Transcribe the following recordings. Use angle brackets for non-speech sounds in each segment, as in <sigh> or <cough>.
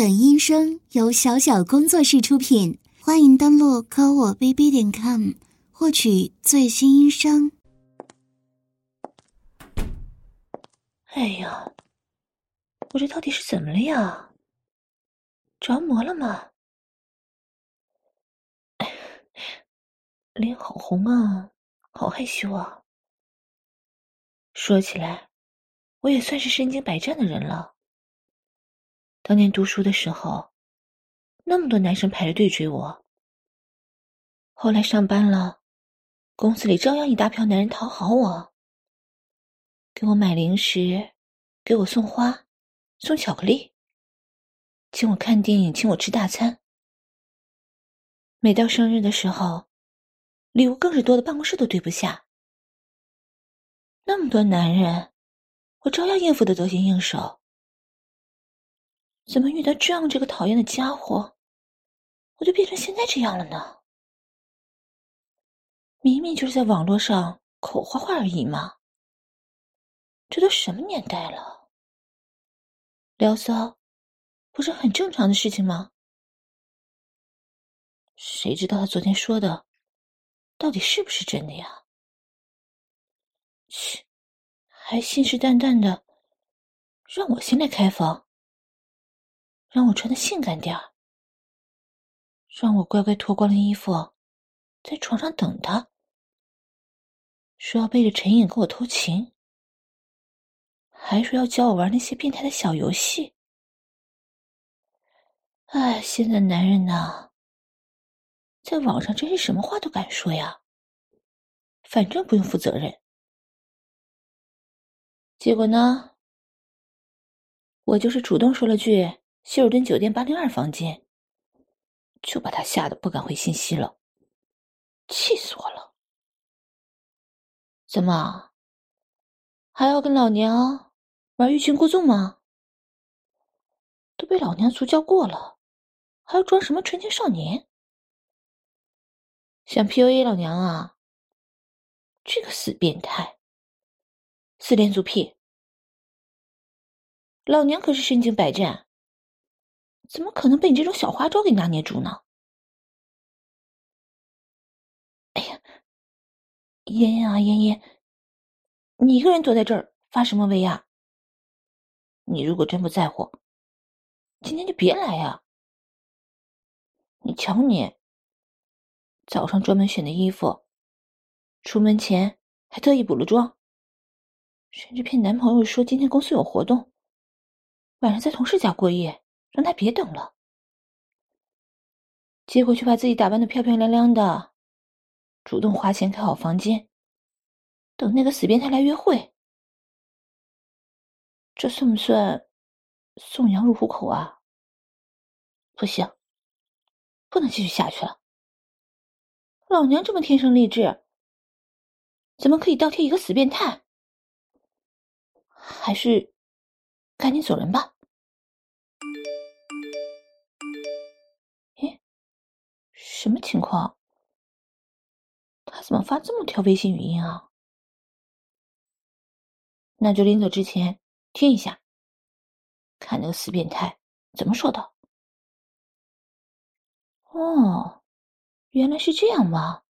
本音声由小小工作室出品，欢迎登录科我 bb 点 com 获取最新音声。哎呀，我这到底是怎么了呀？着魔了吗？<laughs> 脸好红啊，好害羞啊。说起来，我也算是身经百战的人了。当年读书的时候，那么多男生排着队追我。后来上班了，公司里照样一大票男人讨好我，给我买零食，给我送花，送巧克力，请我看电影，请我吃大餐。每到生日的时候，礼物更是多的办公室都堆不下。那么多男人，我照样应付的得心应手。怎么遇到这样这个讨厌的家伙，我就变成现在这样了呢？明明就是在网络上口花花而已嘛。这都什么年代了？聊骚不是很正常的事情吗？谁知道他昨天说的到底是不是真的呀？切，还信誓旦旦的让我先来开房。让我穿的性感点儿，让我乖乖脱光了衣服，在床上等他。说要背着陈颖跟我偷情，还说要教我玩那些变态的小游戏。哎，现在男人呐，在网上真是什么话都敢说呀，反正不用负责任。结果呢，我就是主动说了句。希尔顿酒店八零二房间，就把他吓得不敢回信息了，气死我了！怎么还要跟老娘玩欲擒故纵吗？都被老娘足教过了，还要装什么纯情少年？想 PUA 老娘啊？这个死变态，死连足癖！老娘可是身经百战。怎么可能被你这种小花招给拿捏住呢？哎呀，妍妍啊，妍妍，你一个人躲在这儿发什么威啊？你如果真不在乎，今天就别来呀！你瞧你，早上专门选的衣服，出门前还特意补了妆，甚至骗男朋友说今天公司有活动，晚上在同事家过夜。让他别等了，结果却把自己打扮得漂漂亮亮的，主动花钱开好房间，等那个死变态来约会。这算不算送羊入虎口啊？不行，不能继续下去了。老娘这么天生丽质，怎么可以倒贴一个死变态？还是赶紧走人吧。什么情况？他怎么发这么条微信语音啊？那就临走之前听一下，看那个死变态怎么说的。哦，原来是这样吗？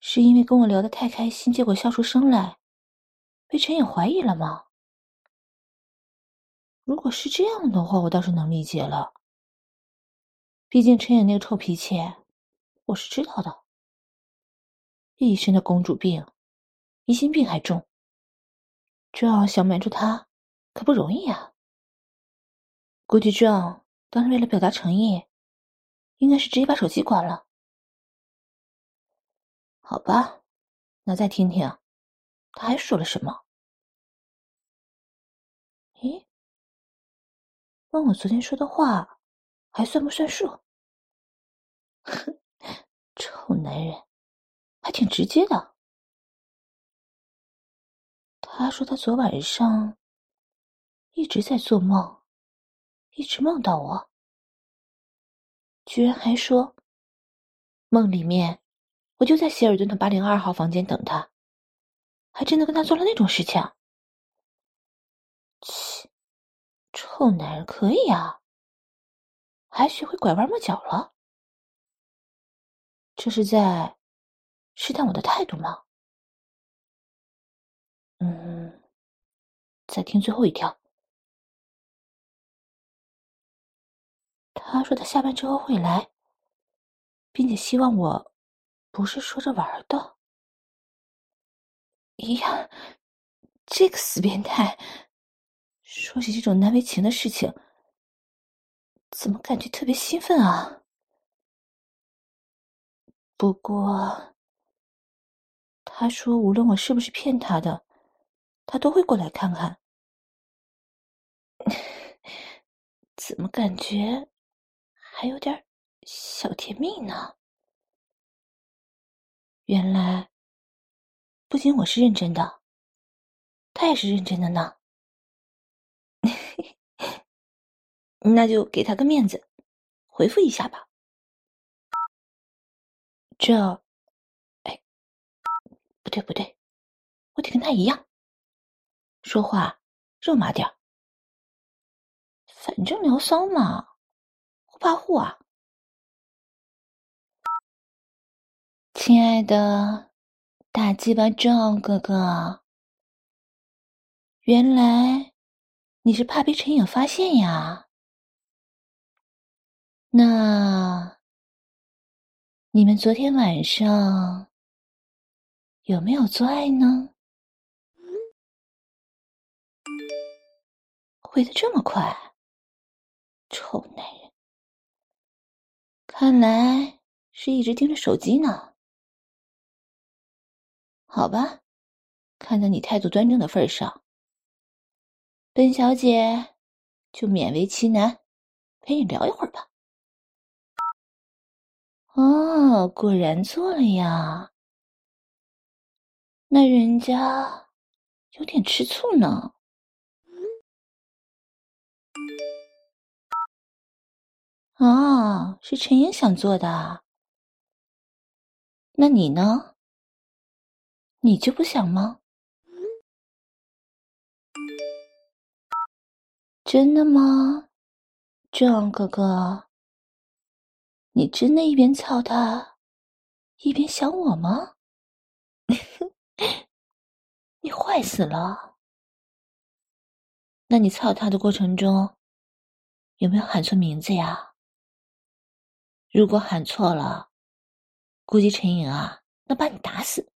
是因为跟我聊得太开心，结果笑出声来，被陈颖怀疑了吗？如果是这样的话，我倒是能理解了。毕竟陈颖那个臭脾气，我是知道的。一身的公主病，疑心病还重，这样想瞒住他可不容易啊。估计这样当然为了表达诚意，应该是直接把手机关了。好吧，那再听听他还说了什么？咦，问我昨天说的话还算不算数？哼，<laughs> 臭男人，还挺直接的。他说他昨晚上一直在做梦，一直梦到我，居然还说梦里面我就在希尔顿的八零二号房间等他，还真的跟他做了那种事情。<sniffs> 切，臭男人可以啊，还学会拐弯抹角了？这是在试探我的态度吗？嗯，再听最后一条。他说他下班之后会来，并且希望我不是说着玩的。哎呀，这个死变态！说起这种难为情的事情，怎么感觉特别兴奋啊？不过，他说无论我是不是骗他的，他都会过来看看。<laughs> 怎么感觉还有点小甜蜜呢？原来，不仅我是认真的，他也是认真的呢。那就给他个面子，回复一下吧。这，哎，不对不对，我得跟他一样，说话肉麻点儿。反正聊骚嘛，不怕护啊。亲爱的，大鸡巴壮哥哥，原来你是怕被陈颖发现呀？那你们昨天晚上有没有做爱呢？回得这么快，臭男人！看来是一直盯着手机呢。好吧，看在你态度端正的份上，本小姐就勉为其难陪你聊一会儿吧。哦，果然做了呀。那人家有点吃醋呢。哦，是陈英想做的。那你呢？你就不想吗？真的吗，壮哥哥？你真的一边操他，一边想我吗？<laughs> 你坏死了！那你操他的过程中，有没有喊错名字呀？如果喊错了，估计陈颖啊，能把你打死。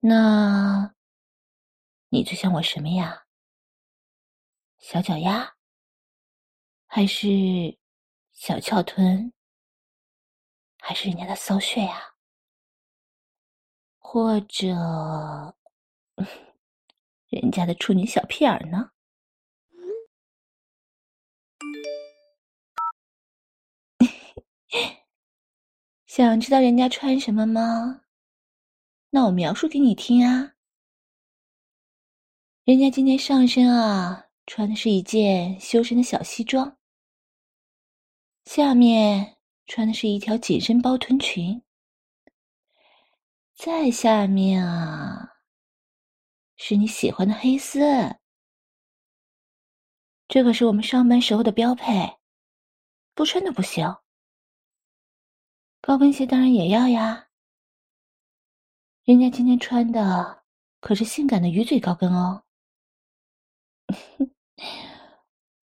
那，你最想我什么呀？小脚丫？还是小翘臀，还是人家的骚穴呀？或者 <laughs> 人家的处女小屁眼呢？<laughs> 想知道人家穿什么吗？那我描述给你听啊。人家今天上身啊，穿的是一件修身的小西装。下面穿的是一条紧身包臀裙，再下面啊，是你喜欢的黑丝。这可是我们上班时候的标配，不穿都不行。高跟鞋当然也要呀，人家今天穿的可是性感的鱼嘴高跟哦。<laughs>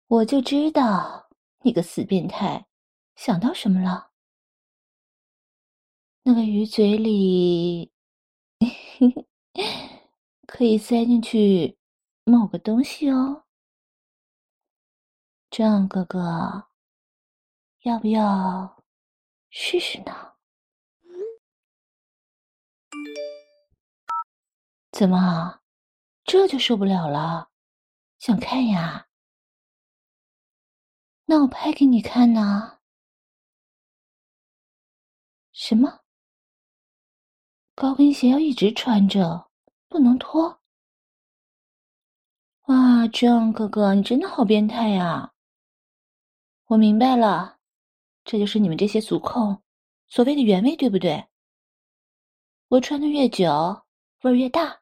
我就知道。你个死变态，想到什么了？那个鱼嘴里 <laughs> 可以塞进去某个东西哦。这样哥哥，要不要试试呢？怎么，这就受不了了？想看呀？那我拍给你看呢。什么？高跟鞋要一直穿着，不能脱？哇，壮哥哥，你真的好变态呀！我明白了，这就是你们这些足控所谓的原味，对不对？我穿的越久，味儿越大，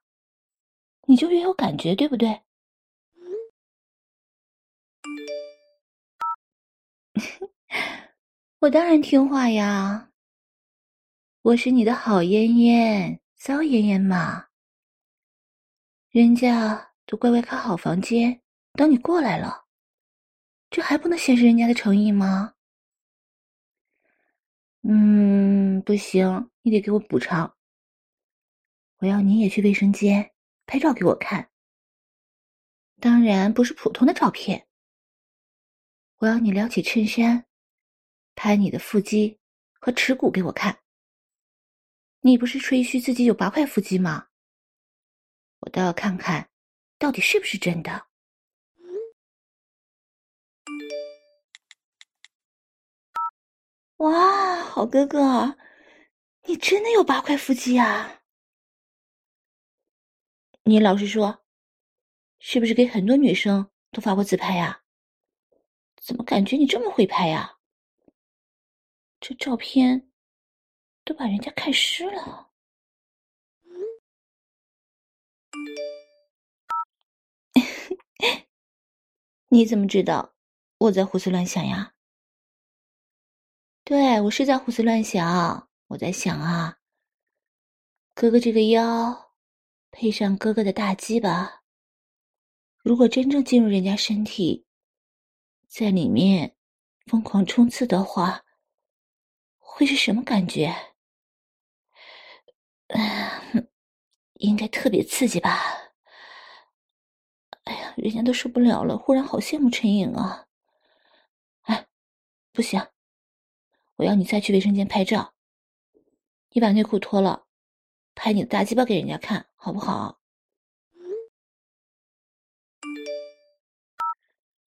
你就越有感觉，对不对？<laughs> 我当然听话呀，我是你的好烟烟、骚烟烟嘛。人家都乖乖开好房间等你过来了，这还不能显示人家的诚意吗？嗯，不行，你得给我补偿。我要你也去卫生间拍照给我看，当然不是普通的照片。我要你撩起衬衫，拍你的腹肌和耻骨给我看。你不是吹嘘自己有八块腹肌吗？我倒要看看，到底是不是真的。哇，好哥哥，你真的有八块腹肌啊！你老实说，是不是给很多女生都发过自拍呀？怎么感觉你这么会拍呀？这照片都把人家看湿了。<laughs> 你怎么知道我在胡思乱想呀？对，我是在胡思乱想。我在想啊，哥哥这个腰，配上哥哥的大鸡巴，如果真正进入人家身体。在里面疯狂冲刺的话，会是什么感觉？应该特别刺激吧？哎呀，人家都受不了了，忽然好羡慕陈颖啊！哎，不行，我要你再去卫生间拍照，你把内裤脱了，拍你的大鸡巴给人家看，好不好？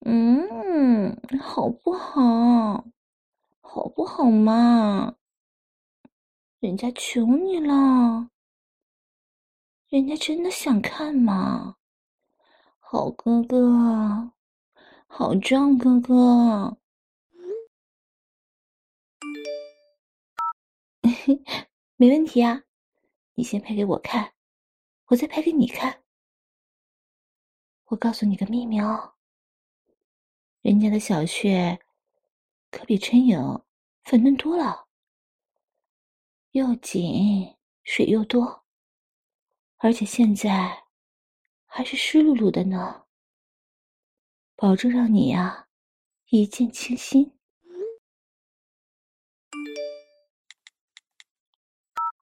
嗯，好不好？好不好嘛？人家求你了，人家真的想看嘛？好哥哥，好壮哥哥，<laughs> 没问题啊！你先拍给我看，我再拍给你看。我告诉你个秘密哦。人家的小穴可比春影粉嫩多了，又紧，水又多，而且现在还是湿漉漉的呢，保证让你呀、啊、一见倾心。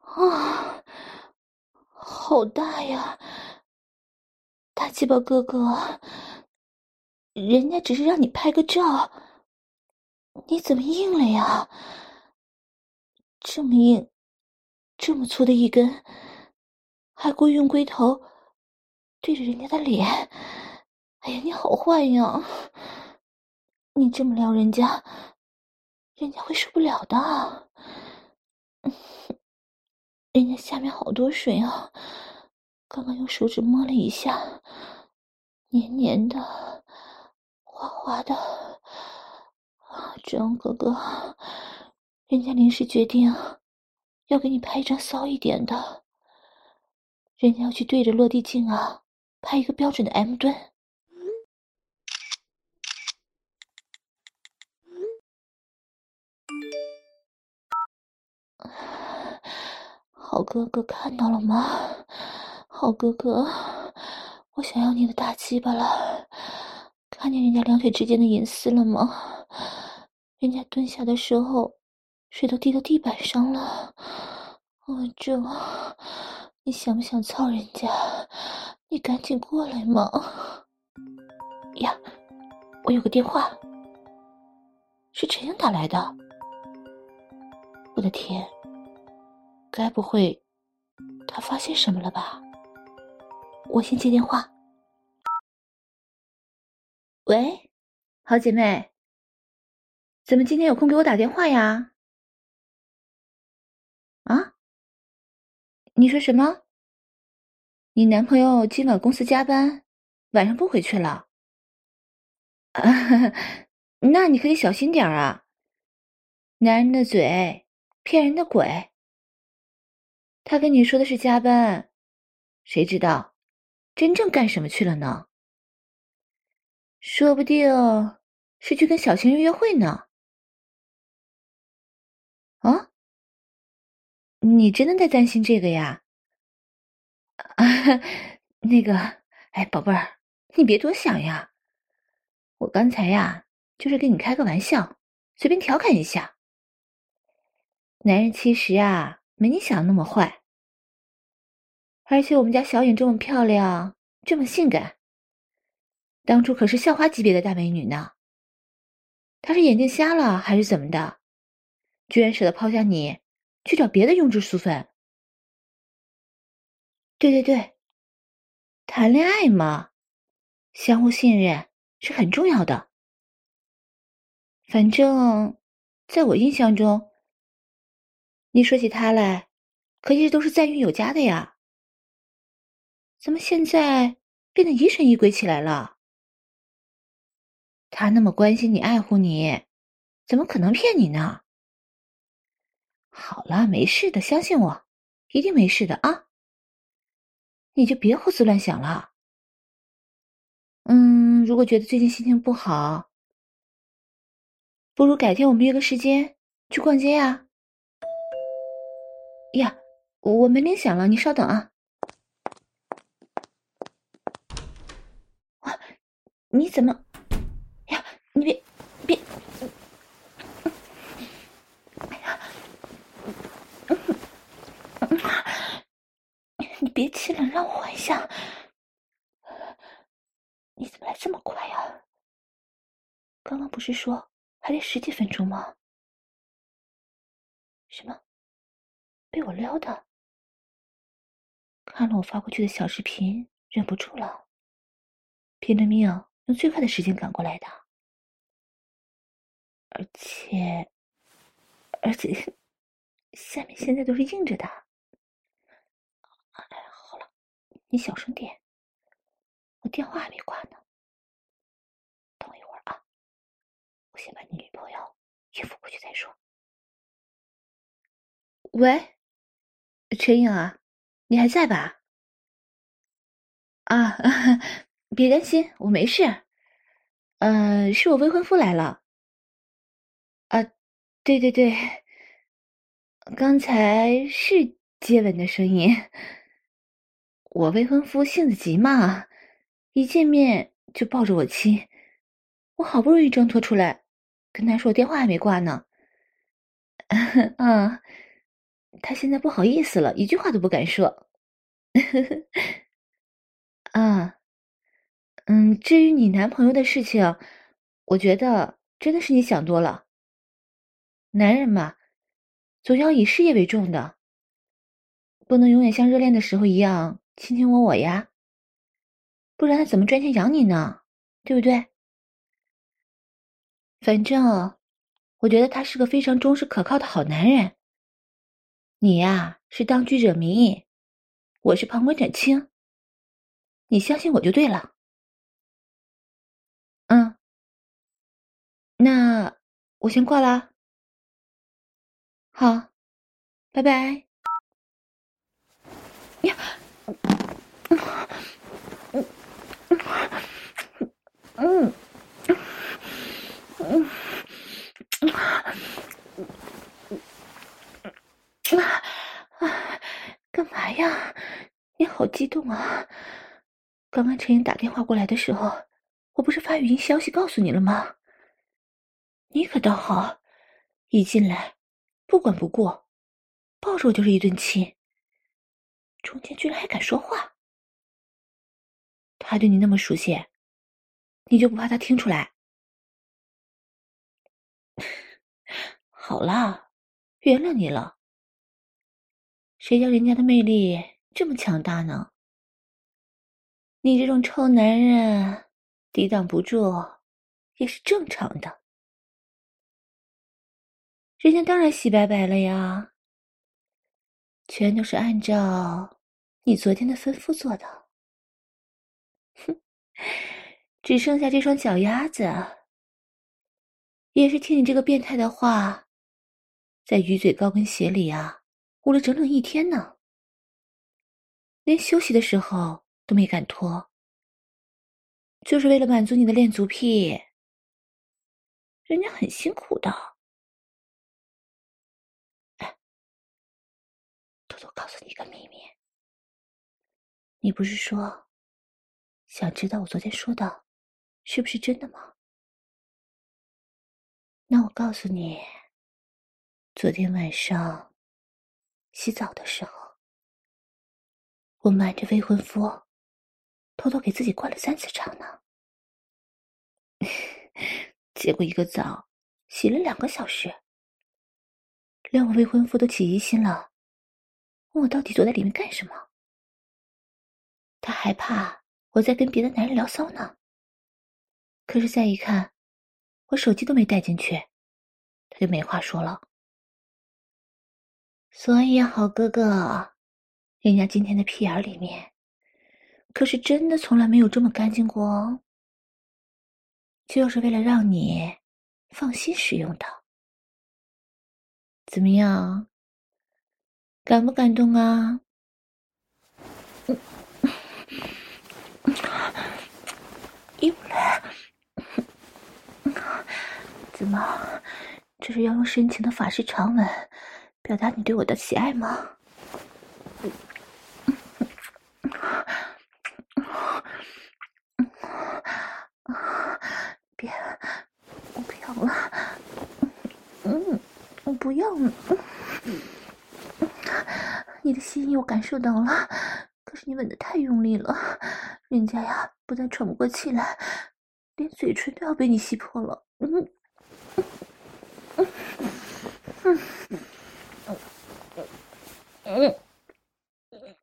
啊，好大呀，大鸡巴哥哥！人家只是让你拍个照，你怎么硬了呀？这么硬，这么粗的一根，还故意用龟头对着人家的脸。哎呀，你好坏呀！你这么撩人家，人家会受不了的。<laughs> 人家下面好多水啊，刚刚用手指摸了一下，黏黏的。滑滑的，啊，张哥哥，人家临时决定要给你拍一张骚一点的，人家要去对着落地镜啊，拍一个标准的 M 蹲。好哥哥看到了吗？好哥哥，我想要你的大鸡巴了。看见人家两腿之间的隐私了吗？人家蹲下的时候，水都滴到地板上了。我这，你想不想操人家？你赶紧过来嘛！呀，我有个电话，是陈英打来的。我的天，该不会他发现什么了吧？我先接电话。喂，好姐妹，怎么今天有空给我打电话呀？啊？你说什么？你男朋友今晚公司加班，晚上不回去了？啊，<laughs> 那你可以小心点啊！男人的嘴，骗人的鬼。他跟你说的是加班，谁知道真正干什么去了呢？说不定是去跟小情人约会呢。啊？你真的在担心这个呀？啊哈，那个，哎，宝贝儿，你别多想呀。我刚才呀，就是跟你开个玩笑，随便调侃一下。男人其实啊，没你想的那么坏。而且我们家小影这么漂亮，这么性感，当初可是校花级别的大美女呢。她是眼睛瞎了还是怎么的？居然舍得抛下你，去找别的庸脂俗粉？对对对，谈恋爱嘛，相互信任是很重要的。反正，在我印象中，你说起他来，可一直都是赞誉有加的呀。怎么现在变得疑神疑鬼起来了？他那么关心你、爱护你，怎么可能骗你呢？好了，没事的，相信我，一定没事的啊！你就别胡思乱想了。嗯，如果觉得最近心情不好，不如改天我们约个时间去逛街呀。呀，我门铃响了，你稍等啊。你怎么？你别别！哎呀，你别气了，让我缓一下。你怎么来这么快呀？刚刚不是说还得十几分钟吗？什么？被我撩的？看了我发过去的小视频，忍不住了，拼了命。用最快的时间赶过来的，而且，而且，下面现在都是硬着的。哎，好了，你小声点，我电话还没挂呢。等一会儿啊，我先把你女朋友约服过去再说。喂，陈颖啊，你还在吧？啊。<laughs> 别担心，我没事。嗯、呃，是我未婚夫来了。啊，对对对，刚才是接吻的声音。我未婚夫性子急嘛，一见面就抱着我亲。我好不容易挣脱出来，跟他说电话还没挂呢。<laughs> 嗯，他现在不好意思了，一句话都不敢说。<laughs> 啊。嗯，至于你男朋友的事情，我觉得真的是你想多了。男人嘛，总要以事业为重的，不能永远像热恋的时候一样卿卿我我呀，不然他怎么赚钱养你呢？对不对？反正我觉得他是个非常忠实可靠的好男人。你呀，是当局者迷，我是旁观者清，你相信我就对了。嗯，那我先挂了。好，拜拜。呀，嗯嗯嗯啊，干嘛呀？你好激动啊！刚刚陈莹打电话过来的时候。我不是发语音消息告诉你了吗？你可倒好，一进来不管不顾，抱着我就是一顿亲，中间居然还敢说话。他对你那么熟悉，你就不怕他听出来？<laughs> 好啦，原谅你了。谁叫人家的魅力这么强大呢？你这种臭男人。抵挡不住，也是正常的。人家当然洗白白了呀，全都是按照你昨天的吩咐做的。哼，只剩下这双脚丫子，也是听你这个变态的话，在鱼嘴高跟鞋里啊，捂了整整一天呢，连休息的时候都没敢脱。就是为了满足你的恋足癖，人家很辛苦的。我告诉你一个秘密。你不是说想知道我昨天说的是不是真的吗？那我告诉你，昨天晚上洗澡的时候，我瞒着未婚夫，偷偷给自己灌了三次肠呢。<laughs> 结果一个澡洗了两个小时，连我未婚夫都起疑心了，问我到底坐在里面干什么。他害怕我在跟别的男人聊骚呢。可是再一看，我手机都没带进去，他就没话说了。所以，好哥哥，人家今天的屁眼里面，可是真的从来没有这么干净过哦。就是为了让你放心使用的。怎么样？感不感动啊？嗯，有了。怎么？这是要用深情的法式长吻表达你对我的喜爱吗？别，我不要了。嗯，我不要了。你的心意我感受到了，可是你吻得太用力了，人家呀不但喘不过气来，连嘴唇都要被你吸破了。嗯。嗯，嗯，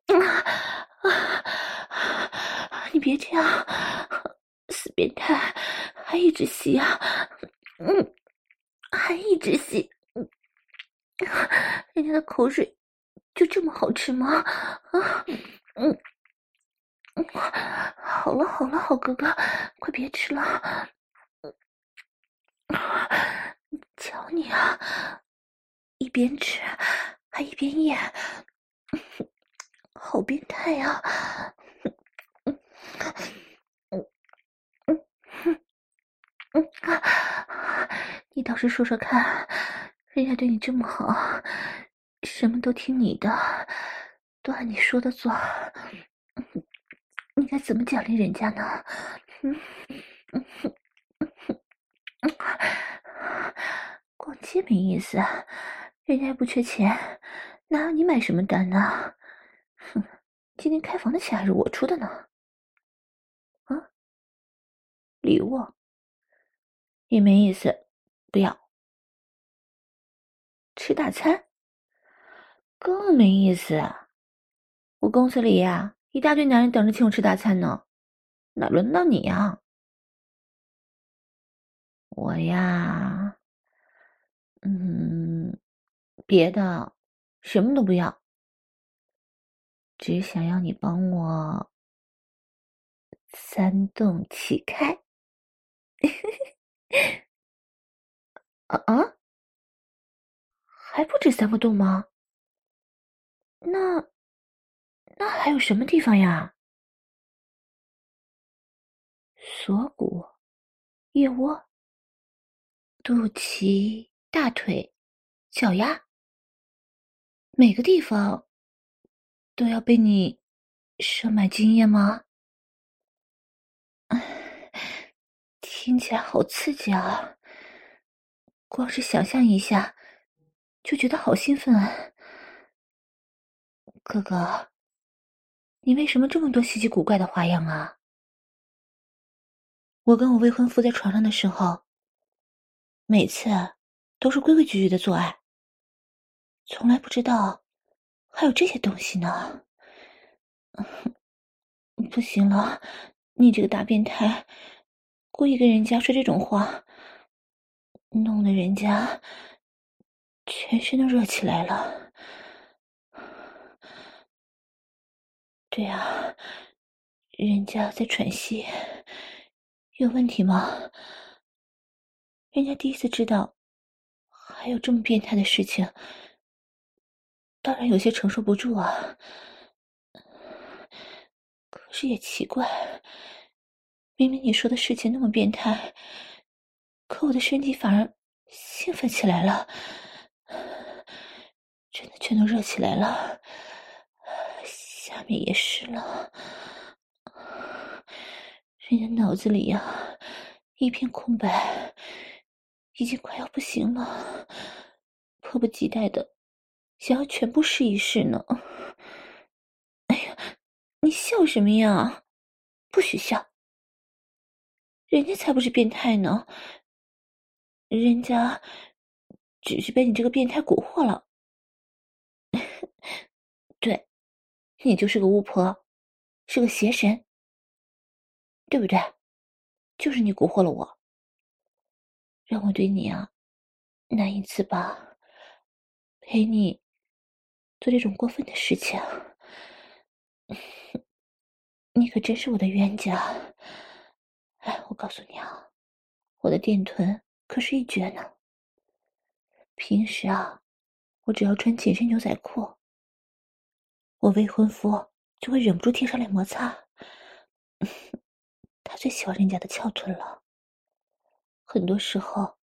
嗯，啊！你别这样，死变态，还一直吸啊！嗯，还一直吸，嗯，人家的口水就这么好吃吗？啊，嗯，好了好了，好哥哥，快别吃了，瞧你啊！一边吃还一边咽，好变态呀！嗯嗯嗯嗯啊！<laughs> 你倒是说说看，人家对你这么好，什么都听你的，都按你说的做，你该怎么奖励人家呢？嗯嗯嗯嗯，逛街没意思。人家不缺钱，哪有你买什么单呢？哼，今天开房的钱还是我出的呢。啊，礼物也没意思，不要。吃大餐更没意思。我公司里呀，一大堆男人等着请我吃大餐呢，哪轮到你呀？我呀，嗯。别的，什么都不要，只想要你帮我三动齐开。<laughs> 啊啊，还不止三个洞吗？那那还有什么地方呀？锁骨、腋窝、肚脐、大腿、脚丫。每个地方都要被你射满精液吗？<sighs> 听起来好刺激啊！光是想象一下就觉得好兴奋啊！哥哥，你为什么这么多稀奇古怪的花样啊？我跟我未婚夫在床上的时候，每次都是规规矩矩的做爱。从来不知道还有这些东西呢。<laughs> 不行了，你这个大变态，故意跟人家说这种话，弄得人家全身都热起来了。对啊，人家在喘息，有问题吗？人家第一次知道还有这么变态的事情。当然有些承受不住啊，可是也奇怪，明明你说的事情那么变态，可我的身体反而兴奋起来了，真的全都热起来了，面也是了。人家脑子里呀，一片空白，已经快要不行了，迫不及待的想要全部试一试呢。哎呀，你笑什么呀？不许笑！人家才不是变态呢，人家只是被你这个变态蛊惑了。对，你就是个巫婆，是个邪神。对不对？就是你蛊惑了我，让我对你啊难以自拔，陪你做这种过分的事情。<laughs> 你可真是我的冤家！哎，我告诉你啊，我的电臀可是一绝呢。平时啊，我只要穿紧身牛仔裤，我未婚夫就会忍不住贴上来摩擦。<laughs> 他最喜欢人家的翘臀了。很多时候，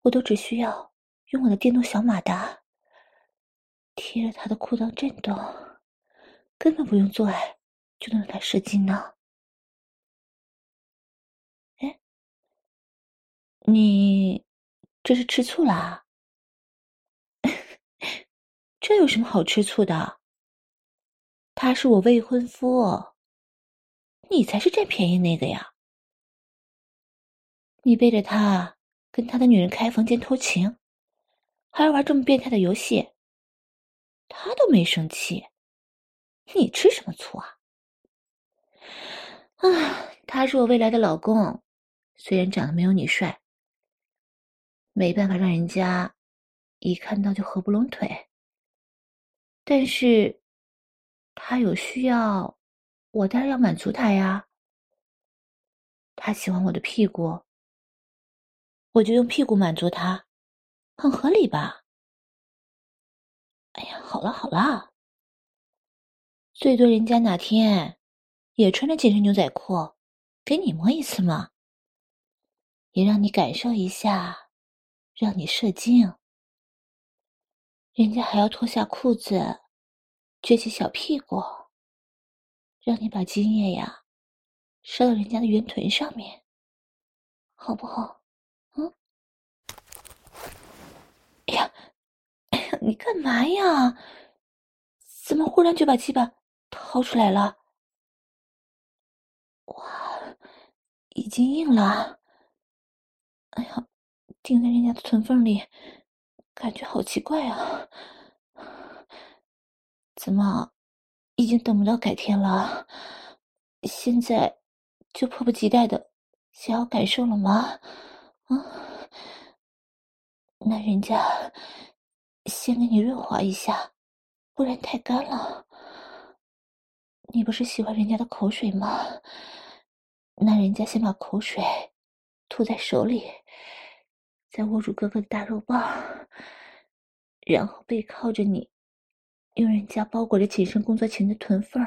我都只需要用我的电动小马达贴着他的裤裆震动，根本不用做爱就能让他射精呢。哎，你这是吃醋啦？<laughs> 这有什么好吃醋的？他是我未婚夫。你才是占便宜那个呀！你背着他跟他的女人开房间偷情，还玩这么变态的游戏，他都没生气，你吃什么醋啊？啊，他是我未来的老公，虽然长得没有你帅，没办法让人家一看到就合不拢腿，但是他有需要。我当然要满足他呀，他喜欢我的屁股，我就用屁股满足他，很合理吧？哎呀，好了好了，最多人家哪天也穿着紧身牛仔裤给你摸一次嘛，也让你感受一下，让你射精，人家还要脱下裤子，撅起小屁股。让你把精液呀，射到人家的圆臀上面，好不好？嗯？哎呀，哎呀，你干嘛呀？怎么忽然就把鸡巴掏出来了？哇，已经硬了。哎呀，顶在人家的臀缝里，感觉好奇怪啊！怎么？已经等不到改天了，现在就迫不及待的想要感受了吗？啊，那人家先给你润滑一下，不然太干了。你不是喜欢人家的口水吗？那人家先把口水吐在手里，再握住哥哥的大肉棒，然后背靠着你。用人家包裹着紧身工作裙的臀缝，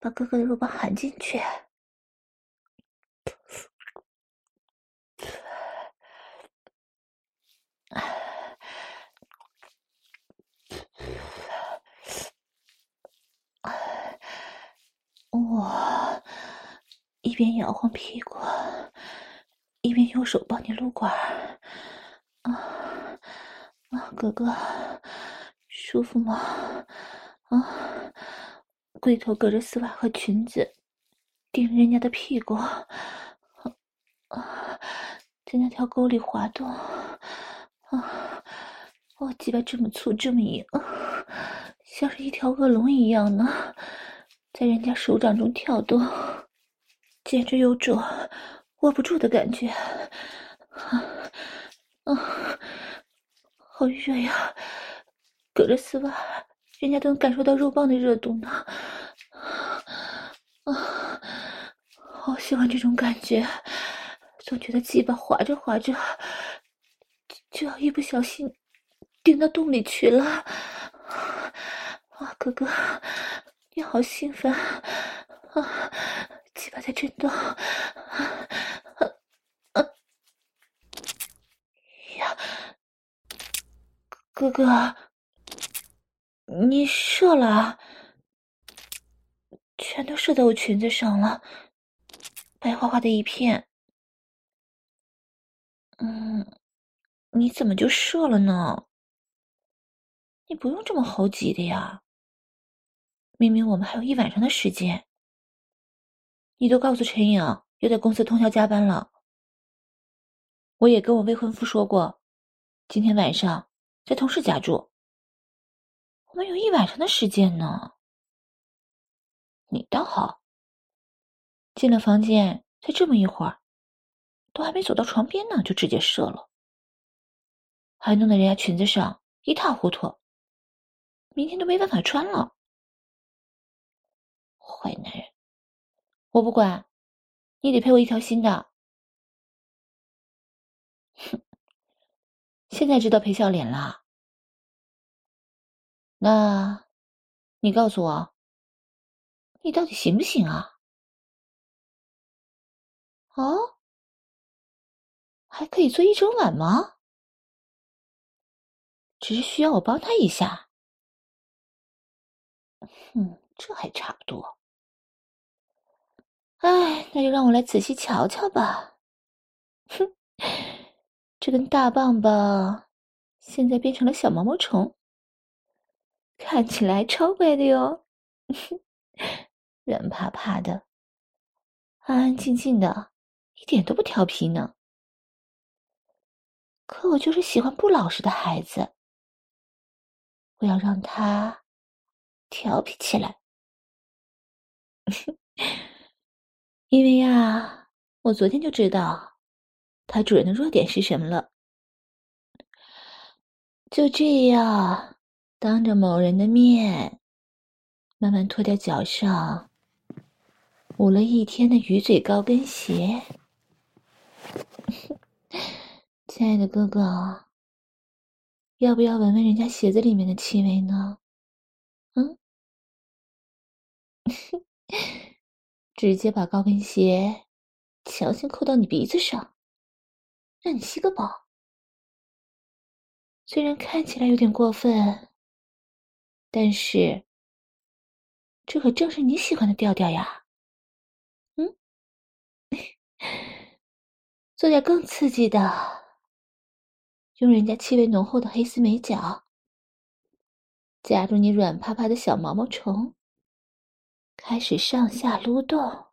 把哥哥的肉棒含进去。我一边摇晃屁股，一边用手帮你撸管儿。啊啊，哥哥。舒服吗？啊，龟头隔着丝袜和裙子，顶着人家的屁股，啊，在那条沟里滑动，啊，我鸡巴这么粗这么硬，像是一条恶龙一样呢，在人家手掌中跳动，简直有种握不住的感觉，啊，啊，好热呀！隔着丝袜，人家都能感受到肉棒的热度呢。啊，好喜欢这种感觉，总觉得鸡巴滑着滑着，就要一不小心顶到洞里去了。啊，哥哥，你好兴奋啊！鸡巴在震动。啊啊呀，哥哥。你射了？全都射在我裙子上了，白花花的一片。嗯，你怎么就射了呢？你不用这么猴急的呀。明明我们还有一晚上的时间。你都告诉陈颖要在公司通宵加班了，我也跟我未婚夫说过，今天晚上在同事家住。我有一晚上的时间呢。你倒好，进了房间才这么一会儿，都还没走到床边呢，就直接射了，还弄得人家裙子上一塌糊涂，明天都没办法穿了。坏男人！我不管，你得赔我一条新的。哼，<laughs> 现在知道赔笑脸了。那，你告诉我，你到底行不行啊？哦，还可以做一整晚吗？只是需要我帮他一下。哼，这还差不多。哎，那就让我来仔细瞧瞧吧。哼，这根大棒棒现在变成了小毛毛虫，看起来超乖的哟，<laughs> 软趴趴的，安安静静的，一点都不调皮呢。可我就是喜欢不老实的孩子，我要让他调皮起来。<laughs> 因为呀，我昨天就知道，他主人的弱点是什么了。就这样，当着某人的面，慢慢脱掉脚上捂了一天的鱼嘴高跟鞋。<laughs> 亲爱的哥哥，要不要闻闻人家鞋子里面的气味呢？嗯。<laughs> 直接把高跟鞋强行扣到你鼻子上，让你吸个饱。虽然看起来有点过分，但是这可正是你喜欢的调调呀。嗯，做点更刺激的，用人家气味浓厚的黑丝美脚夹住你软趴趴的小毛毛虫。开始上下撸动，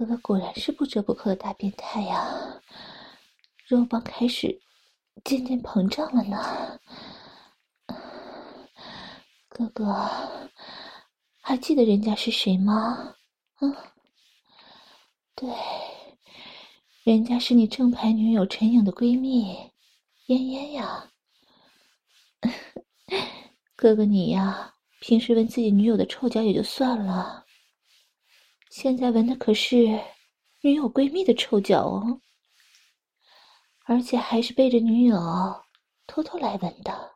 哥哥果然是不折不扣的大变态呀！肉棒开始渐渐膨胀了呢。哥哥，还记得人家是谁吗？嗯。对，人家是你正牌女友陈颖的闺蜜，嫣嫣呀。<laughs> 哥哥你呀，平时闻自己女友的臭脚也就算了，现在闻的可是女友闺蜜的臭脚哦，而且还是背着女友偷偷来闻的。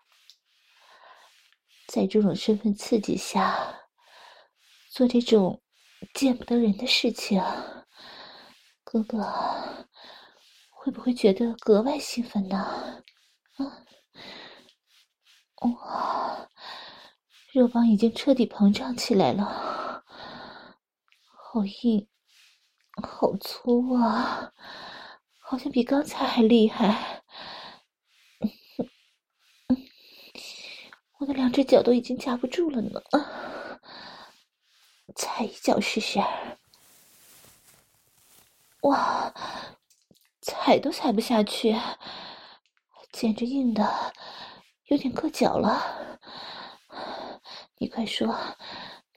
在这种身份刺激下，做这种见不得人的事情。哥哥会不会觉得格外兴奋呢？啊，哇，肉棒已经彻底膨胀起来了，好硬，好粗啊，好像比刚才还厉害。我的两只脚都已经夹不住了呢，踩一脚试试。哇，踩都踩不下去，简直硬的有点硌脚了。你快说，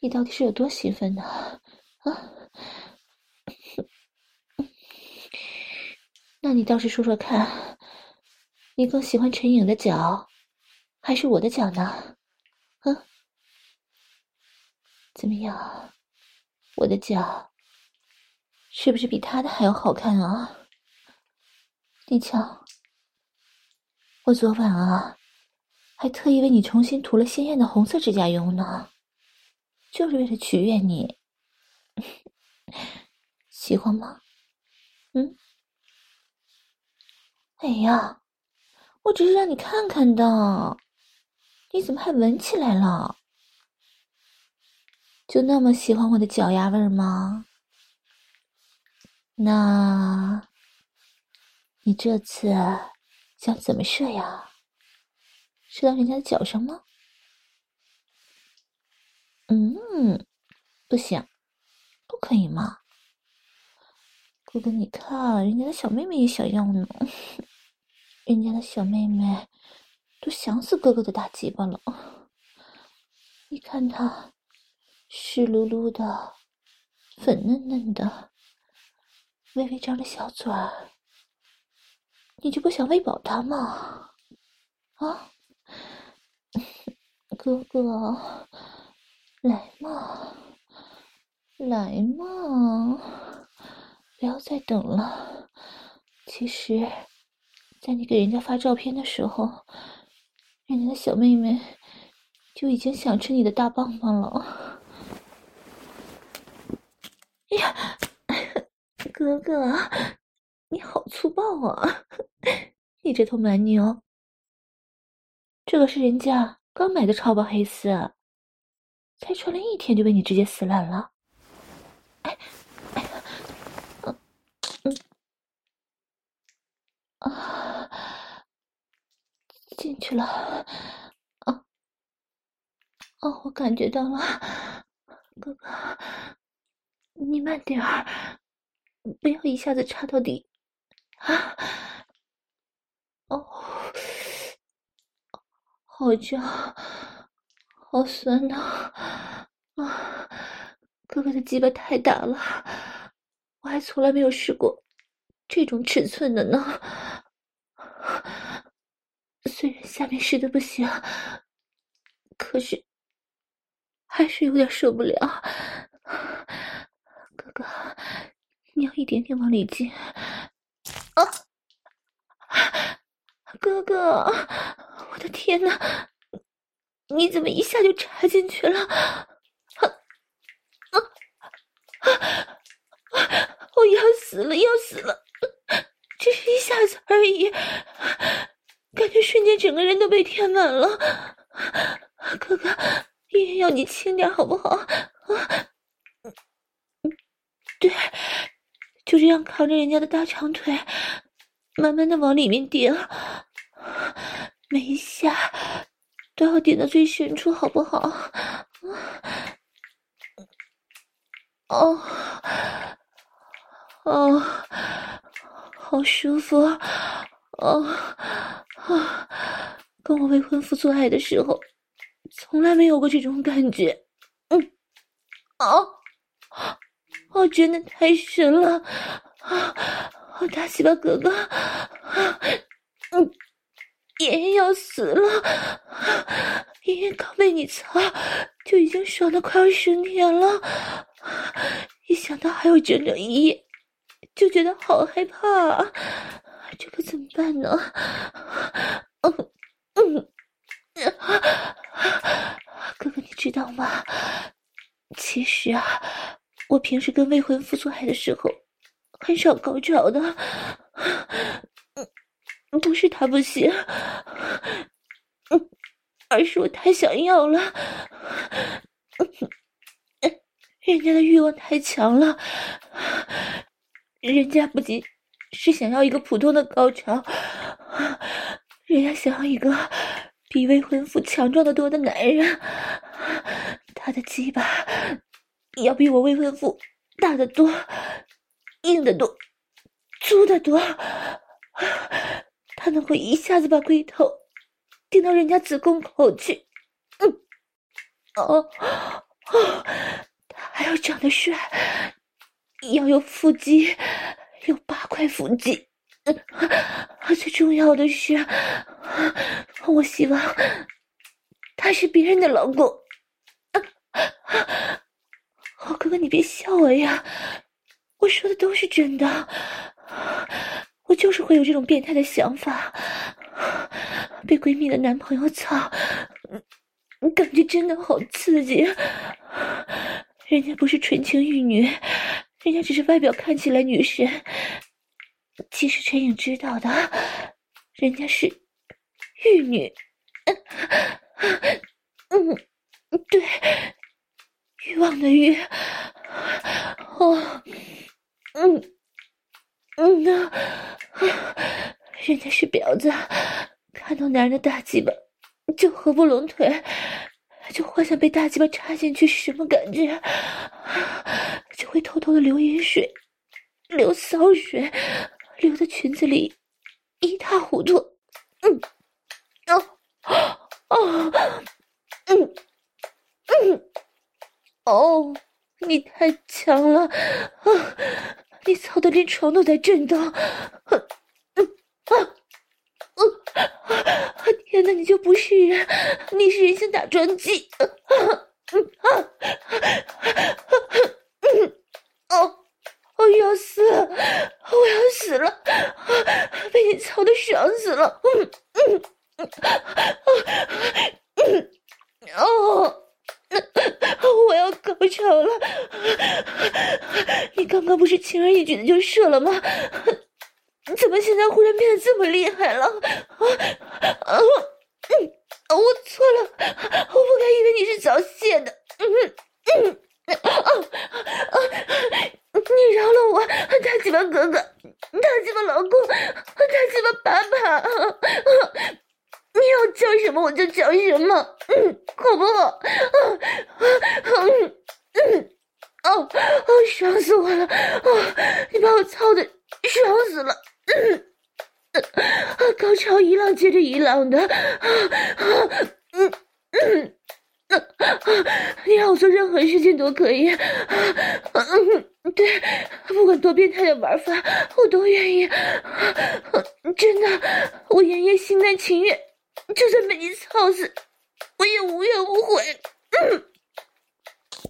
你到底是有多兴奋呢？啊？<coughs> 那你倒是说说看，你更喜欢陈颖的脚，还是我的脚呢？啊？怎么样，我的脚？是不是比他的还要好看啊？你瞧，我昨晚啊，还特意为你重新涂了鲜艳的红色指甲油呢，就是为了取悦你。<laughs> 喜欢吗？嗯？哎呀，我只是让你看看的，你怎么还闻起来了？就那么喜欢我的脚丫味吗？那，你这次想怎么射呀？射到人家的脚上吗？嗯，不行，不可以吗？哥哥，你看，人家的小妹妹也想要呢。<laughs> 人家的小妹妹都想死哥哥的大鸡巴了。你看她湿漉漉的，粉嫩嫩的。微微张着小嘴儿，你就不想喂饱她吗？啊，<laughs> 哥哥，来嘛，来嘛，不要再等了。其实，在你给人家发照片的时候，人家的小妹妹就已经想吃你的大棒棒了。哎呀！哥哥，你好粗暴啊！<laughs> 你这头蛮牛，这个是人家刚买的超薄黑丝，才穿了一天就被你直接撕烂了。哎，哎，嗯嗯啊，进去了，啊，哦，我感觉到了，哥哥，你慢点儿。不要一下子插到底，啊！哦，好痒，好酸呐！啊，哥哥的鸡巴太大了，我还从来没有试过这种尺寸的呢。虽然下面湿的不行，可是还是有点受不了，哥哥。你要一点点往里进，啊！哥哥，我的天哪！你怎么一下就插进去了？啊啊啊！我要死了，要死了！只是一下子而已，感觉瞬间整个人都被填满了。哥哥，爷爷要你轻点好不好？啊！对。就这样扛着人家的大长腿，慢慢的往里面顶，每一下都要顶到最深处，好不好？哦，哦，好舒服，哦，啊，跟我未婚夫做爱的时候，从来没有过这种感觉，嗯，哦。哦，真的太神了！啊，大西巴哥哥，啊，嗯，爷爷要死了！爷爷刚被你操，就已经爽的快要升天了，一想到还有整整一夜，就觉得好害怕啊！这可怎么办呢？嗯嗯，哥哥，你知道吗？其实啊。我平时跟未婚夫做爱的时候，很少高潮的，不是他不行，嗯，而是我太想要了，人家的欲望太强了，人家不仅是想要一个普通的高潮，人家想要一个比未婚夫强壮的多的男人，他的鸡巴。要比我未婚夫大得多，硬得多，粗得多。他能够一下子把龟头顶到人家子宫口去。嗯，哦，哦，他还要长得帅，要有腹肌，有八块腹肌。最重要的是，我希望他是别人的老公。好哥哥，你别笑我呀！我说的都是真的，我就是会有这种变态的想法，被闺蜜的男朋友操，感觉真的好刺激。人家不是纯情玉女，人家只是外表看起来女神，其实陈颖知道的，人家是玉女。嗯，对，欲望的欲。哦，嗯，嗯呢，人家是婊子，看到男人的大鸡巴就合不拢腿。就幻想被大鸡巴插进去是什么感觉，就会偷偷的流淫水，流骚水，流的裙子里一塌糊涂。嗯，哦，哦，嗯，嗯，哦，你太强了，啊，你操的连床都在震动，嗯，啊。啊！天哪，你就不是人，你是人形打桩机！啊啊啊！<coughs> 哦，我要死了，我要死了！被你操的爽死了！嗯嗯嗯嗯哦，我要高潮了！你刚刚不是轻而易举的就射了吗？怎么现在忽然变得这么厉害了？啊啊嗯，我错了，我不该以为你是早泄的。嗯嗯！啊啊你饶了我，大鸡巴哥哥，大鸡巴老公，大鸡巴爸爸。啊，你要叫什么我就叫什么，嗯，好不好？啊啊嗯嗯哦哦，爽死我了！啊，你把我操的爽死了！嗯，啊，高潮一浪接着一浪的，啊啊，嗯嗯，你让我做任何事情都可以，啊嗯，对，不管多变态的玩法，我都愿意，真的，我爷爷心甘情愿，就算被你操死，我也无怨无悔，嗯，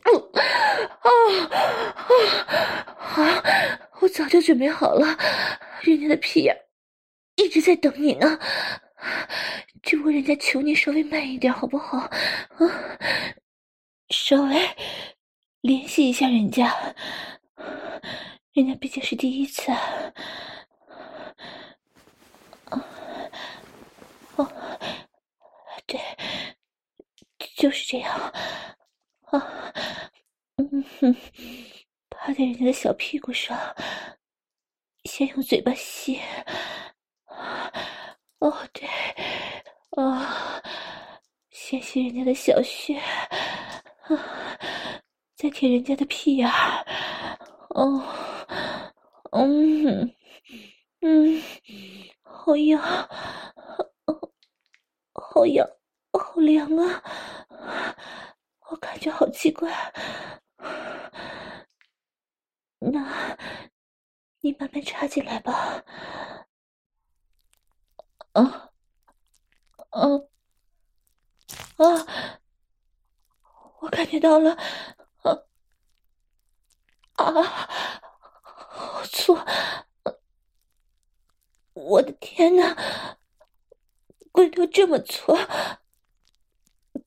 哦，哦，好，我早就准备好了。人家的屁眼一直在等你呢，只不过人家求你稍微慢一点，好不好？啊，稍微联系一下人家，人家毕竟是第一次。啊，哦，对，就是这样。啊，嗯哼，趴在人家的小屁股上。先用嘴巴吸，哦对，啊，先吸人家的小穴，啊，再舔人家的屁眼儿，哦，嗯，嗯，好痒，好痒，好凉啊，我感觉好奇怪，那。你慢慢插进来吧。啊，啊，啊！我感觉到了，啊，啊，好粗！我的天哪，龟头这么粗，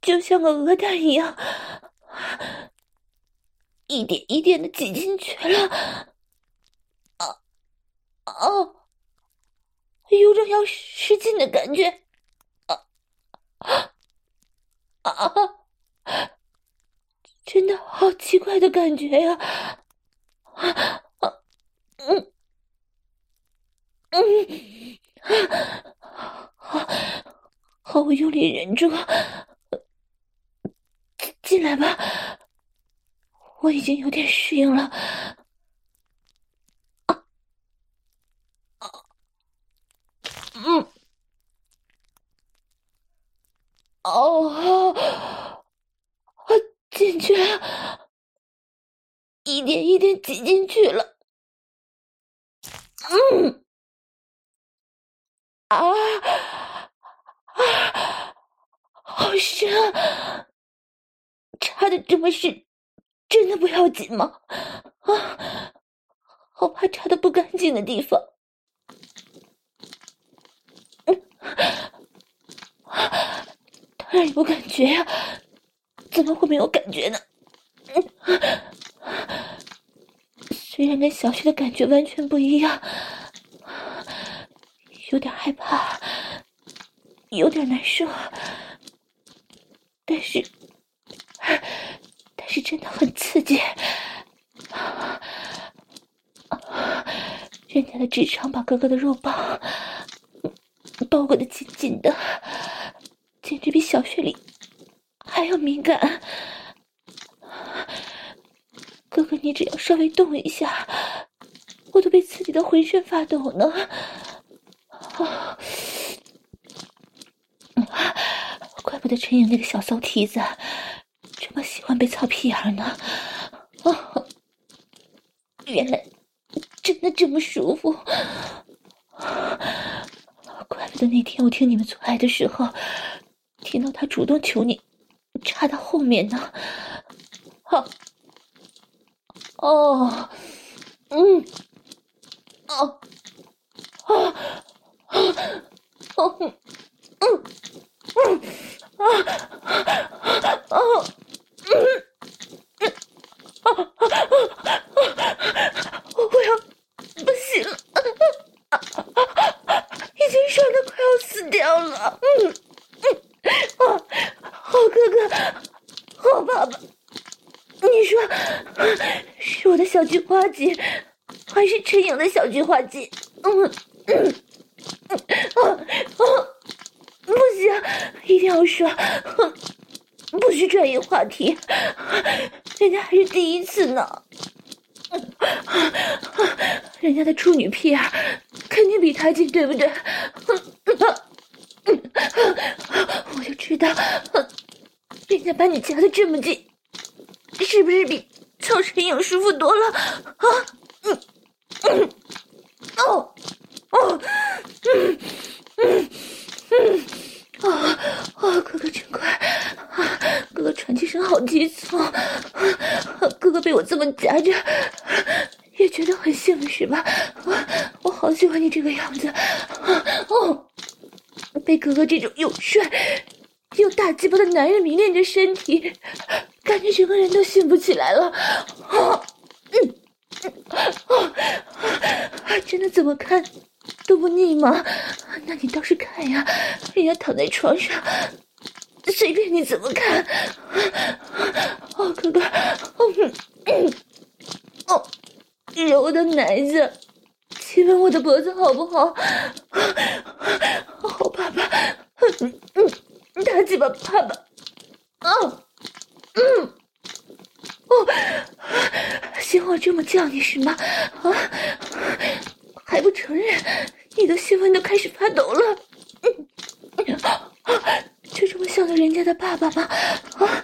就像个鹅蛋一样，一点一点的挤进去了。啊啊，有种要失禁的感觉，啊啊啊！真的好奇怪的感觉呀！啊啊嗯嗯好，好，我用力忍住，进来吧，我已经有点适应了。哦，我进去，一点一点挤进去了。嗯，啊啊，好深！插的这么深，真的不要紧吗？啊，好怕插的不干净的地方。当然有感觉呀，怎么会没有感觉呢？虽然跟小旭的感觉完全不一样，有点害怕，有点难受，但是，但是真的很刺激。人家的直肠把哥哥的肉棒包裹的紧紧的，简直比小穴里还要敏感。哥哥，你只要稍微动一下，我都被刺激的浑身发抖呢。啊，怪不得陈颖那个小骚蹄子这么喜欢被操屁眼呢。啊，原来真的这么舒服。怪不得那天我听你们做爱的时候，听到他主动求你插到后面呢。好。哦，嗯，哦，啊，啊，哦，嗯，嗯，嗯，啊，啊，哦，嗯，嗯，啊，啊，啊，我不要，不行了，啊，啊，已经爽得快要死掉了，嗯，嗯，啊，好哥哥，好爸爸，你说。是我的小菊花鸡，还是陈颖的小菊花鸡？嗯嗯嗯啊啊！不行，一定要说，不许转移话题，人家还是第一次呢。人家的处女屁眼肯定比他紧，对不对？<laughs> 我就知道，人家把你夹得这么紧，是不是比？操陈颖舒服多了啊！嗯嗯哦哦嗯嗯嗯啊啊！哥哥真快啊！哥哥喘气声好急促，哥哥被我这么夹着，也觉得很幸福是吧？啊，我好喜欢你这个样子啊！哦，被哥哥这种又帅又大鸡巴的男人迷恋着身体。感觉整个人都兴奋起来了，啊，嗯，啊，啊，真的怎么看都不腻吗？那你倒是看呀，人家躺在床上，随便你怎么看。哦，哥哥，嗯，哦，揉我的奶子，亲吻我的脖子好不？好爸爸，嗯嗯，大鸡巴爸爸，啊。嗯，哦，嫌我这么叫你是吗？啊，还不承认？你的兴奋都开始发抖了。嗯，就这么向着人家的爸爸吗？啊，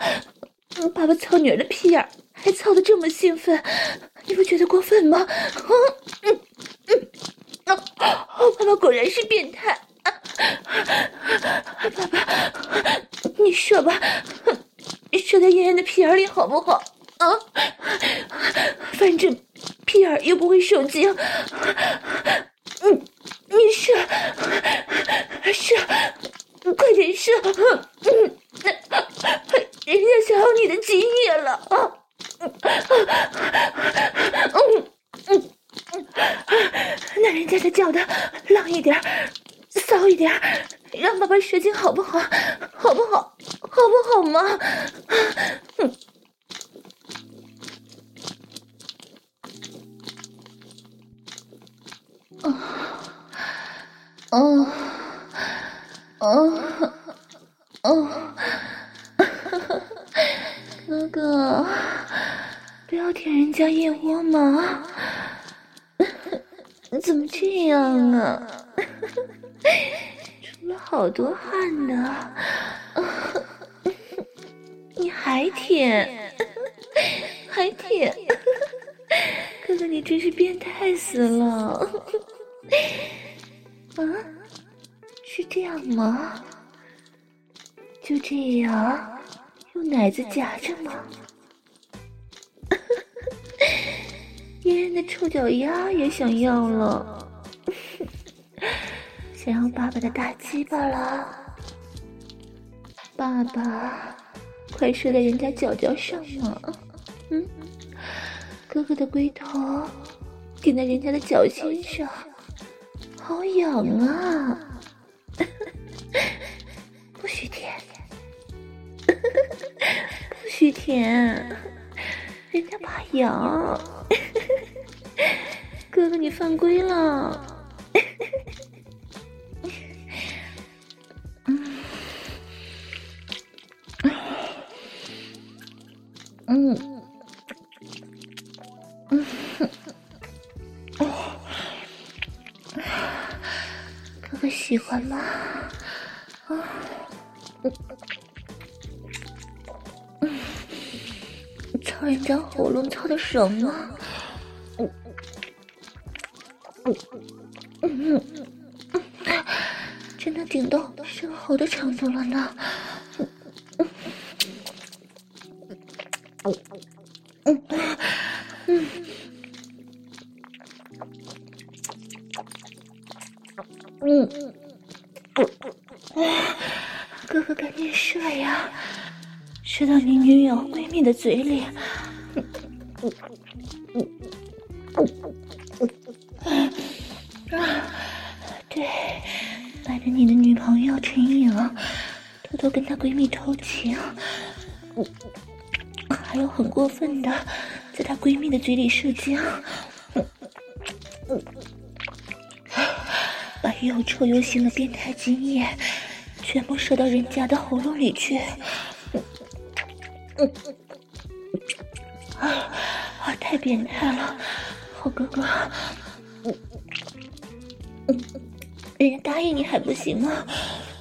爸爸操女儿的屁眼还操得这么兴奋，你不觉得过分吗？啊，嗯嗯，啊，爸爸果然是变态。<laughs> 爸爸，你射吧。射在妍妍的屁眼里好不好？啊，反正屁眼又不会受精。嗯，你射，射，快点射！嗯，人家想要你的精液了啊！嗯嗯嗯，那人家再叫的浪一点，骚一点，让爸爸射精好不好？好不好？好不好吗？嗯，哦，哦，哦，哦，<laughs> 哥哥，不要舔人家腋窝嘛？<laughs> 怎么这样啊？<laughs> 出 <laughs> 了好多汗呢。<laughs> 你还舔，<laughs> 还舔，哥哥你真是变态死了！啊，是这样吗？就这样，用奶子夹着吗？妍妍的臭脚丫也想要了，想要爸爸的大鸡巴了，爸爸。快射在人家脚脚上嘛！嗯，哥哥的龟头顶在人家的脚心上，好痒啊！<laughs> 不许舔，<laughs> 不许舔，人家怕痒。<laughs> 哥哥，你犯规了。嗯，哥哥喜欢吗？啊，嗯，嗯，操人家喉咙操的爽吗？嗯，嗯，嗯，嗯，真的顶到生喉的程度了呢。嗯，嗯，嗯，嗯，嗯，嗯。哥哥赶紧射呀！射到你女友闺蜜的嘴里。啊，对，瞒着你的女朋友陈颖，偷偷跟她闺蜜偷情，还有很过分的，在她闺蜜的嘴里射精，把又臭又腥的变态精液。全部射到人家的喉咙里去，啊！太变态了，好哥哥，人家答应你还不行吗？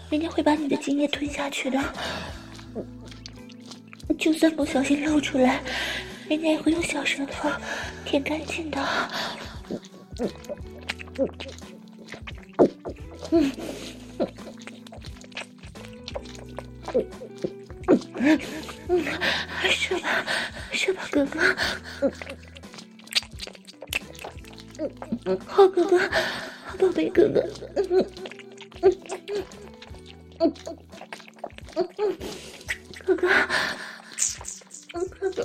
人家会把你的精液吞下去的，就算不小心露出来，人家也会用小舌头舔干净的，嗯嗯嗯嗯。嗯嗯，射吧，射吧，哥哥。嗯嗯嗯，好哥哥，好宝贝哥哥。嗯嗯嗯嗯嗯嗯，哥哥，嗯，嗯哥哥，哥哥。哥 <laughs> 哥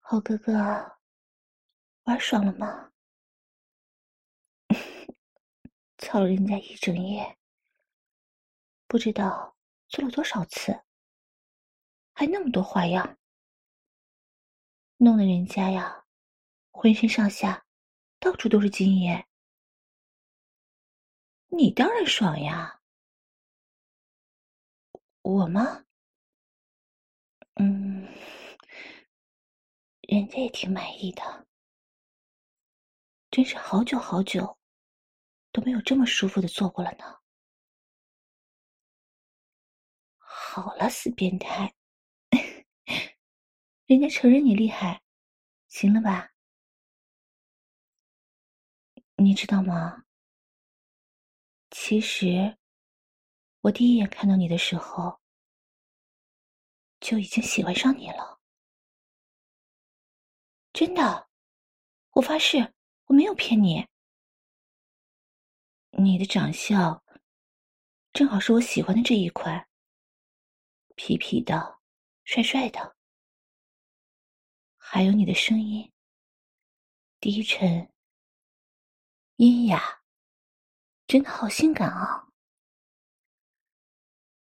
好哥哥，玩爽了吗？<laughs> 操了人家一整夜，不知道做了多少次，还那么多花样，弄得人家呀，浑身上下到处都是精液。你当然爽呀，我吗？嗯。人家也挺满意的，真是好久好久都没有这么舒服的做过了呢。好了，死变态，<laughs> 人家承认你厉害，行了吧？你知道吗？其实我第一眼看到你的时候，就已经喜欢上你了。真的，我发誓，我没有骗你。你的长相正好是我喜欢的这一款，痞痞的，帅帅的，还有你的声音，低沉、阴雅，真的好性感啊！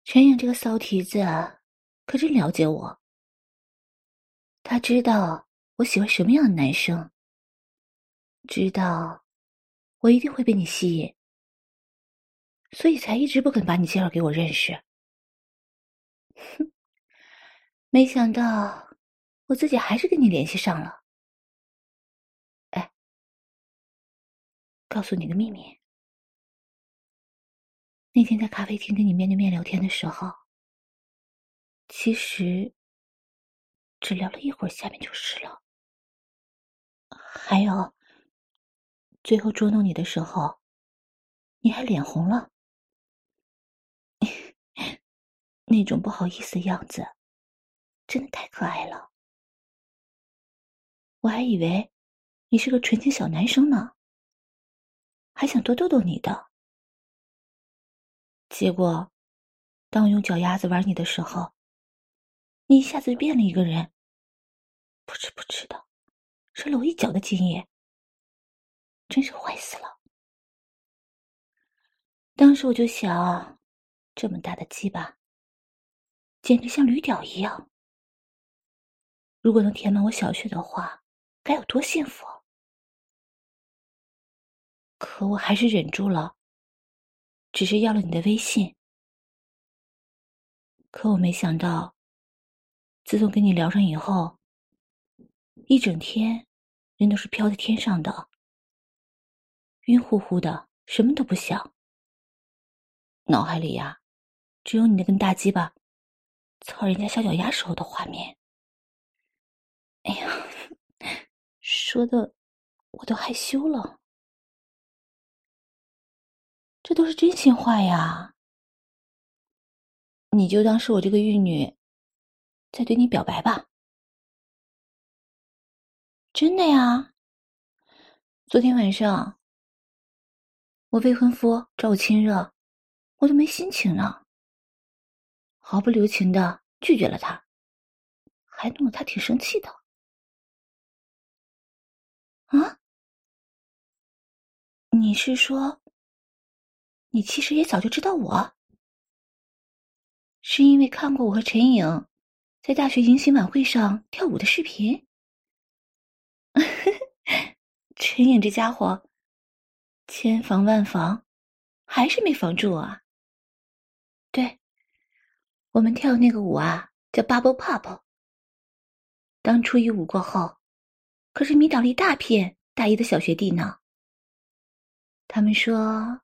陈颖这个骚蹄子可真了解我，他知道。我喜欢什么样的男生？知道我一定会被你吸引，所以才一直不肯把你介绍给我认识。哼，<laughs> 没想到我自己还是跟你联系上了。告诉你个秘密，那天在咖啡厅跟你面对面聊天的时候，其实只聊了一会儿，下面就湿了。还有，最后捉弄你的时候，你还脸红了，<laughs> 那种不好意思的样子，真的太可爱了。我还以为你是个纯情小男生呢，还想多逗逗你的，结果，当我用脚丫子玩你的时候，你一下子就变了一个人，扑哧扑哧的，摔了我一脚的精液，真是坏死了。当时我就想，这么大的鸡巴，简直像驴屌一样。如果能填满我小穴的话，该有多幸福！可我还是忍住了，只是要了你的微信。可我没想到，自从跟你聊上以后，一整天人都是飘在天上的，晕乎乎的，什么都不想。脑海里呀，只有你那根大鸡巴操人家小脚丫时候的画面。哎呀，<laughs> 说的我都害羞了。这都是真心话呀，你就当是我这个玉女在对你表白吧。真的呀，昨天晚上我未婚夫找我亲热。我都没心情呢，毫不留情的拒绝了他，还弄得他挺生气的。啊？你是说，你其实也早就知道我？是因为看过我和陈颖在大学迎新晚会上跳舞的视频？<laughs> 陈颖这家伙，千防万防，还是没防住啊！对，我们跳那个舞啊，叫 Bubble Pop。当初一舞过后，可是迷倒了一大片大一的小学弟呢。他们说，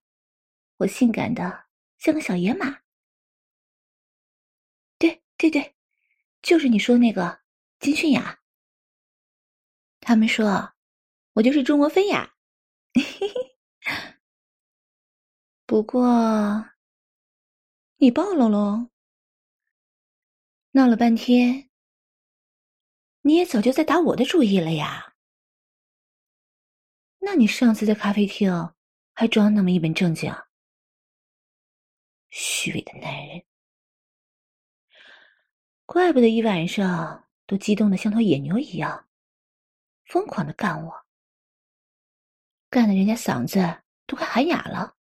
我性感的像个小野马。对对对，就是你说那个金泫雅。他们说，我就是中国飞亚。<laughs> 不过。你暴露了，闹了半天，你也早就在打我的主意了呀？那你上次在咖啡厅还装那么一本正经？虚伪的男人，怪不得一晚上都激动的像头野牛一样，疯狂的干我，干得人家嗓子都快喊哑了。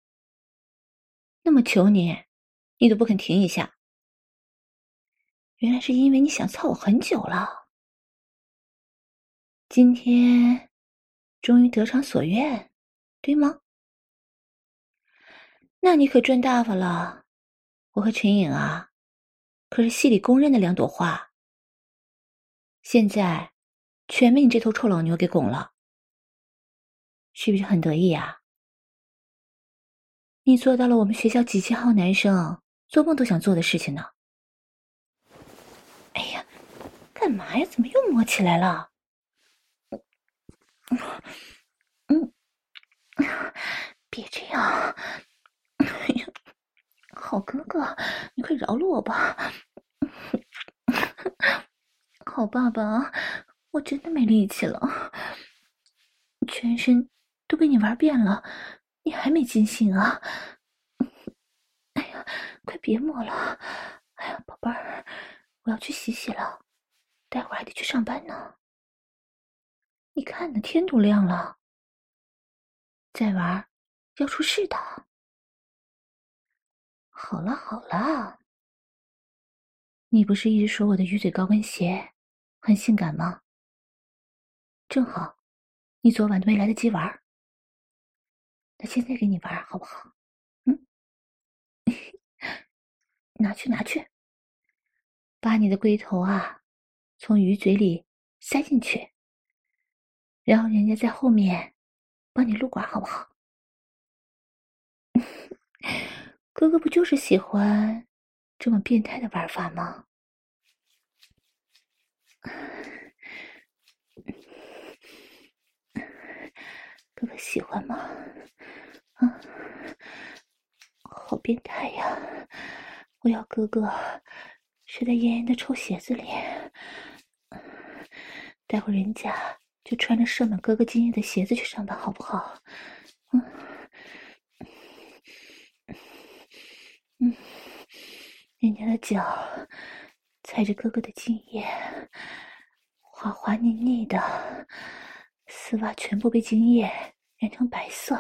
那么求你。你都不肯停一下，原来是因为你想操我很久了。今天终于得偿所愿，对吗？那你可赚大发了。我和陈颖啊，可是戏里公认的两朵花，现在全被你这头臭老牛给拱了，是不是很得意呀？你做到了我们学校几千号男生做梦都想做的事情呢。哎呀，干嘛呀？怎么又摸起来了？嗯，别这样。好哥哥，你快饶了我吧。好爸爸，我真的没力气了，全身都被你玩遍了，你还没尽兴啊？<laughs> 哎呀！快别摸了！哎呀，宝贝儿，我要去洗洗了，待会儿还得去上班呢。你看呢，天都亮了，再玩要出事的。好了好了，你不是一直说我的鱼嘴高跟鞋很性感吗？正好，你昨晚都没来得及玩，那现在给你玩好不好？嗯 <laughs> 拿去拿去，把你的龟头啊，从鱼嘴里塞进去，然后人家在后面帮你撸管，好不好？<laughs> 哥哥不就是喜欢这么变态的玩法吗？哥哥喜欢吗？啊，好变态呀！我要哥哥睡在严严的臭鞋子里，待会人家就穿着射满哥哥精液的鞋子去上班，好不好？嗯，人家的脚踩着哥哥的精液，滑滑腻腻的，丝袜全部被精液染成白色。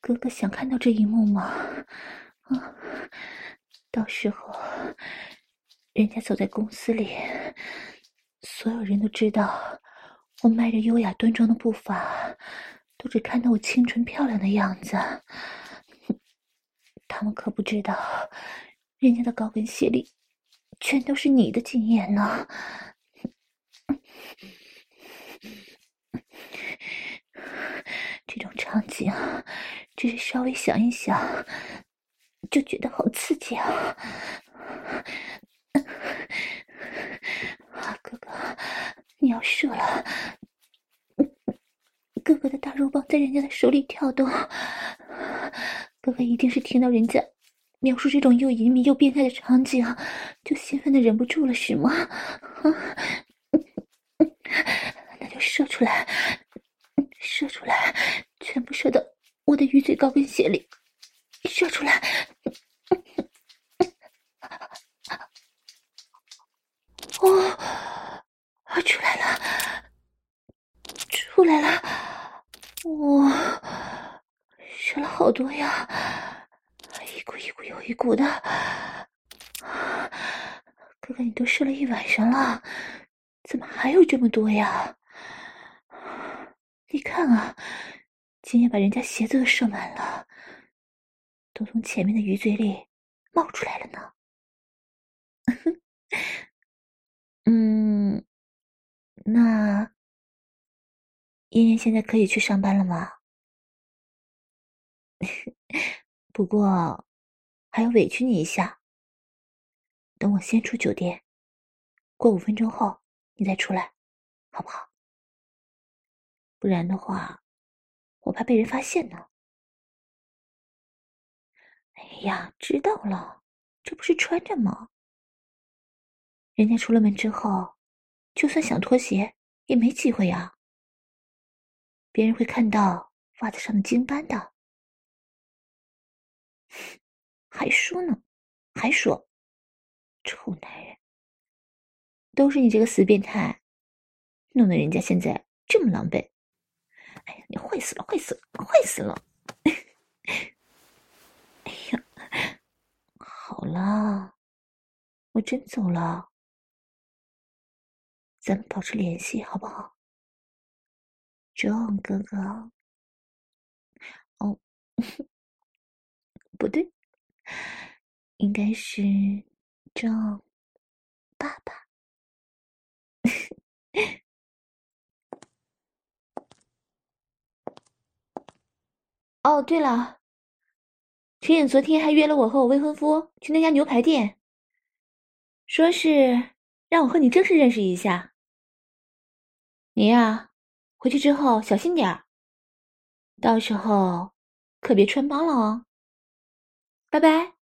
哥哥想看到这一幕吗？啊，到时候人家走在公司里，所有人都知道我迈着优雅端庄的步伐，都只看到我清纯漂亮的样子。他们可不知道，人家的高跟鞋里全都是你的经验呢。这种场景，只是稍微想一想，就觉得好刺激啊！啊，哥哥，你要射了！哥哥的大肉棒在人家的手里跳动。哥哥一定是听到人家描述这种又淫靡又变态的场景，就兴奋的忍不住了，是吗？啊，<laughs> 那就射出来，射出来，全部射到我的鱼嘴高跟鞋里，射出来！哦，出来了，出来了，哇！射了好多呀，一股一股又一股的。哥哥，你都射了一晚上了，怎么还有这么多呀？你看啊，今夜把人家鞋子都射满了，都从前面的鱼嘴里冒出来了呢。<laughs> 嗯，那妍妍现在可以去上班了吗？<laughs> 不过，还要委屈你一下。等我先出酒店，过五分钟后你再出来，好不好？不然的话，我怕被人发现呢。哎呀，知道了，这不是穿着吗？人家出了门之后，就算想脱鞋也没机会呀。别人会看到袜子上的精斑的。还说呢，还说，臭男人，都是你这个死变态，弄得人家现在这么狼狈。哎呀，你坏死了，坏死了，坏死了！<laughs> 哎呀，好了，我真走了，咱们保持联系好不好？John 哥哥，哦。不对，应该是张爸爸。哦，对了，秦影昨天还约了我和我未婚夫去那家牛排店，说是让我和你正式认识一下。你呀，回去之后小心点儿，到时候可别穿帮了哦。拜拜。